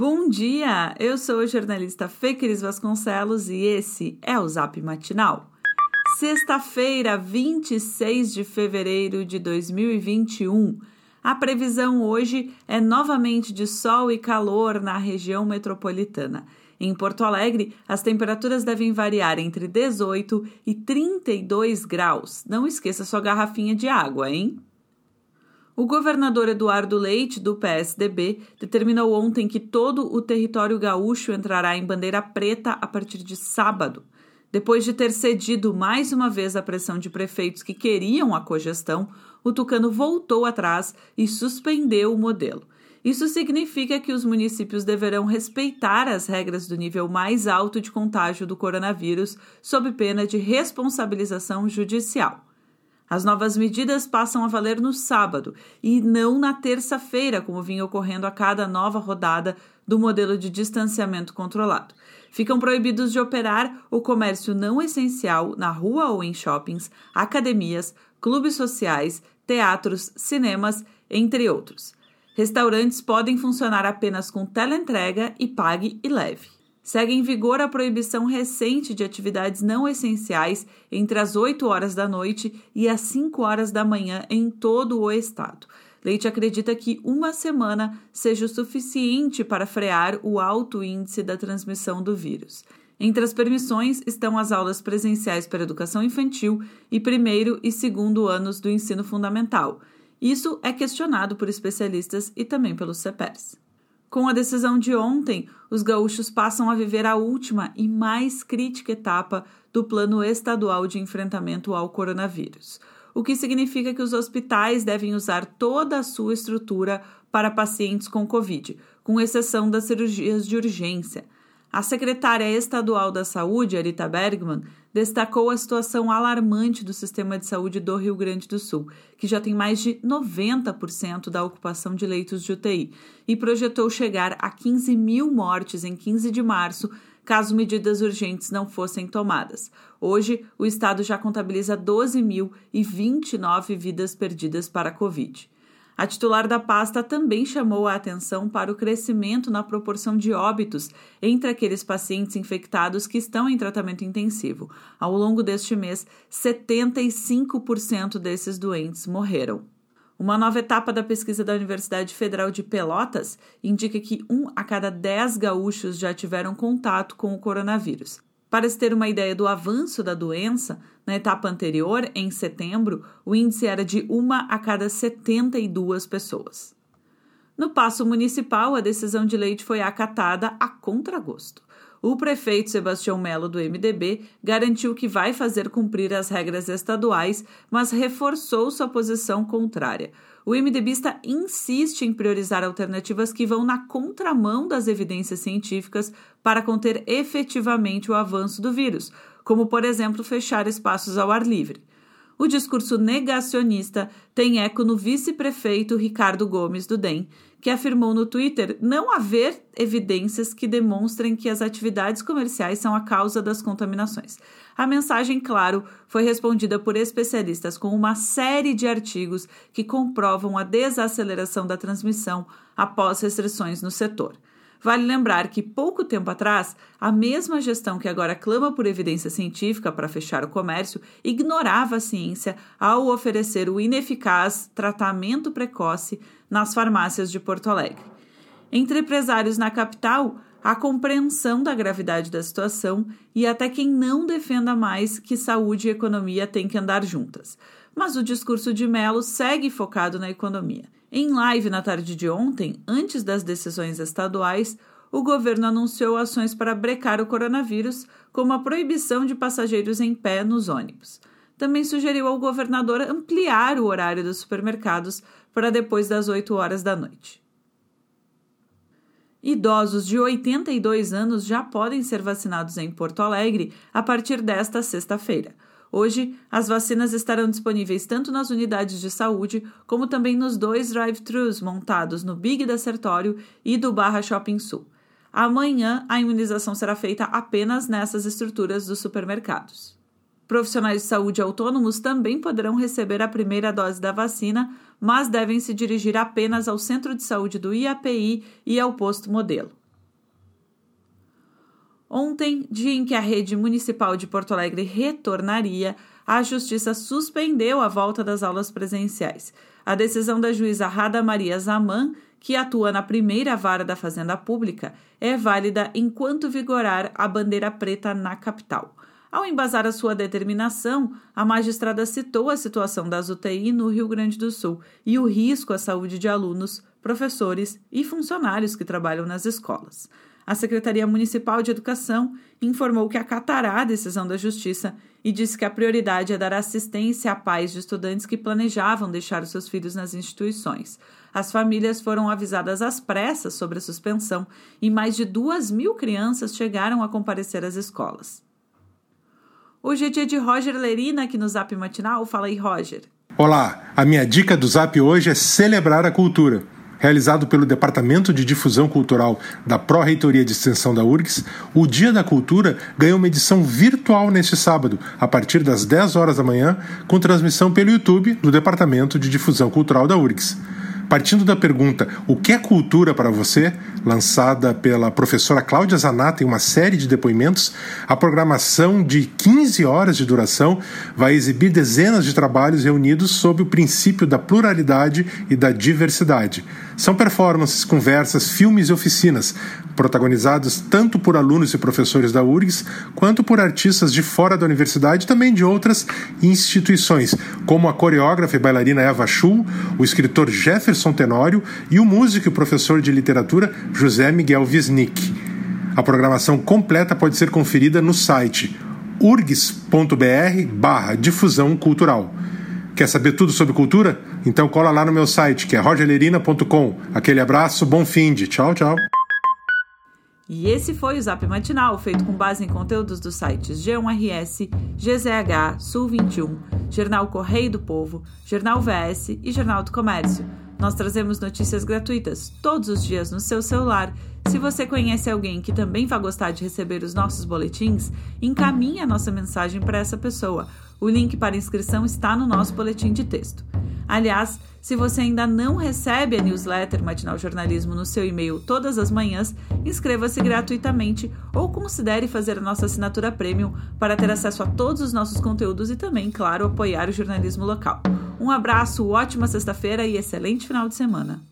Bom dia! Eu sou a jornalista Fê Cris Vasconcelos e esse é o Zap Matinal. Sexta-feira, 26 de fevereiro de 2021. A previsão hoje é novamente de sol e calor na região metropolitana. Em Porto Alegre, as temperaturas devem variar entre 18 e 32 graus. Não esqueça sua garrafinha de água, hein? O governador Eduardo Leite, do PSDB, determinou ontem que todo o território gaúcho entrará em bandeira preta a partir de sábado. Depois de ter cedido mais uma vez à pressão de prefeitos que queriam a cogestão, o Tucano voltou atrás e suspendeu o modelo. Isso significa que os municípios deverão respeitar as regras do nível mais alto de contágio do coronavírus, sob pena de responsabilização judicial. As novas medidas passam a valer no sábado e não na terça-feira, como vinha ocorrendo a cada nova rodada do modelo de distanciamento controlado. Ficam proibidos de operar o comércio não essencial na rua ou em shoppings, academias, clubes sociais, teatros, cinemas, entre outros. Restaurantes podem funcionar apenas com teleentrega e pague e leve. Segue em vigor a proibição recente de atividades não essenciais entre as 8 horas da noite e as 5 horas da manhã em todo o estado. Leite acredita que uma semana seja o suficiente para frear o alto índice da transmissão do vírus. Entre as permissões estão as aulas presenciais para educação infantil e primeiro e segundo anos do ensino fundamental. Isso é questionado por especialistas e também pelos CEPERS. Com a decisão de ontem, os gaúchos passam a viver a última e mais crítica etapa do plano estadual de enfrentamento ao coronavírus, o que significa que os hospitais devem usar toda a sua estrutura para pacientes com Covid, com exceção das cirurgias de urgência. A secretária estadual da Saúde, Arita Bergman, destacou a situação alarmante do sistema de saúde do Rio Grande do Sul, que já tem mais de 90% da ocupação de leitos de UTI, e projetou chegar a 15 mil mortes em 15 de março, caso medidas urgentes não fossem tomadas. Hoje, o estado já contabiliza 12.029 vidas perdidas para a Covid. A titular da pasta também chamou a atenção para o crescimento na proporção de óbitos entre aqueles pacientes infectados que estão em tratamento intensivo. Ao longo deste mês, 75% desses doentes morreram. Uma nova etapa da pesquisa da Universidade Federal de Pelotas indica que um a cada dez gaúchos já tiveram contato com o coronavírus. Para se ter uma ideia do avanço da doença, na etapa anterior, em setembro, o índice era de uma a cada 72 pessoas. No passo municipal, a decisão de leite foi acatada a contragosto. O prefeito Sebastião Melo, do MDB, garantiu que vai fazer cumprir as regras estaduais, mas reforçou sua posição contrária. O MDBista insiste em priorizar alternativas que vão na contramão das evidências científicas para conter efetivamente o avanço do vírus, como, por exemplo, fechar espaços ao ar livre. O discurso negacionista tem eco no vice-prefeito Ricardo Gomes do DEM, que afirmou no Twitter não haver evidências que demonstrem que as atividades comerciais são a causa das contaminações. A mensagem, claro, foi respondida por especialistas com uma série de artigos que comprovam a desaceleração da transmissão após restrições no setor. Vale lembrar que, pouco tempo atrás, a mesma gestão que agora clama por evidência científica para fechar o comércio ignorava a ciência ao oferecer o ineficaz tratamento precoce nas farmácias de Porto Alegre. Entre empresários na capital, a compreensão da gravidade da situação e até quem não defenda mais que saúde e economia têm que andar juntas. Mas o discurso de Mello segue focado na economia. Em live na tarde de ontem, antes das decisões estaduais, o governo anunciou ações para brecar o coronavírus, como a proibição de passageiros em pé nos ônibus. Também sugeriu ao governador ampliar o horário dos supermercados para depois das 8 horas da noite. Idosos de 82 anos já podem ser vacinados em Porto Alegre a partir desta sexta-feira. Hoje, as vacinas estarão disponíveis tanto nas unidades de saúde, como também nos dois drive-thrus montados no Big da Sertório e do Barra Shopping Sul. Amanhã, a imunização será feita apenas nessas estruturas dos supermercados. Profissionais de saúde autônomos também poderão receber a primeira dose da vacina, mas devem se dirigir apenas ao centro de saúde do IAPI e ao posto modelo. Ontem, dia em que a rede municipal de Porto Alegre retornaria, a Justiça suspendeu a volta das aulas presenciais. A decisão da juíza Rada Maria Zaman, que atua na primeira vara da Fazenda Pública, é válida enquanto vigorar a bandeira preta na capital. Ao embasar a sua determinação, a magistrada citou a situação das UTI no Rio Grande do Sul e o risco à saúde de alunos, professores e funcionários que trabalham nas escolas. A Secretaria Municipal de Educação informou que acatará a decisão da Justiça e disse que a prioridade é dar assistência a pais de estudantes que planejavam deixar os seus filhos nas instituições. As famílias foram avisadas às pressas sobre a suspensão e mais de duas mil crianças chegaram a comparecer às escolas. Hoje é dia de Roger Lerina aqui no Zap Matinal. Fala aí, Roger. Olá, a minha dica do Zap hoje é celebrar a cultura. Realizado pelo Departamento de Difusão Cultural da Pró-Reitoria de Extensão da URGS, o Dia da Cultura ganhou uma edição virtual neste sábado, a partir das 10 horas da manhã, com transmissão pelo YouTube do Departamento de Difusão Cultural da URGS. Partindo da pergunta O que é cultura para você? lançada pela professora Cláudia Zanata em uma série de depoimentos, a programação de 15 horas de duração vai exibir dezenas de trabalhos reunidos sob o princípio da pluralidade e da diversidade. São performances, conversas, filmes e oficinas, protagonizados tanto por alunos e professores da URGS quanto por artistas de fora da universidade e também de outras instituições, como a coreógrafa e bailarina Eva Schul, o escritor Jefferson Tenório e o músico e professor de literatura José Miguel Wisnik. A programação completa pode ser conferida no site urgs.br barra difusão cultural. Quer saber tudo sobre cultura? Então cola lá no meu site, que é rogerlerina.com. Aquele abraço, bom fim de tchau, tchau. E esse foi o Zap Matinal, feito com base em conteúdos dos sites G1RS, GZH, Sul 21, Jornal Correio do Povo, Jornal VS e Jornal do Comércio. Nós trazemos notícias gratuitas todos os dias no seu celular. Se você conhece alguém que também vai gostar de receber os nossos boletins, encaminhe a nossa mensagem para essa pessoa. O link para inscrição está no nosso boletim de texto. Aliás, se você ainda não recebe a newsletter Matinal Jornalismo no seu e-mail todas as manhãs, inscreva-se gratuitamente ou considere fazer a nossa assinatura premium para ter acesso a todos os nossos conteúdos e também, claro, apoiar o jornalismo local. Um abraço, ótima sexta-feira e excelente final de semana.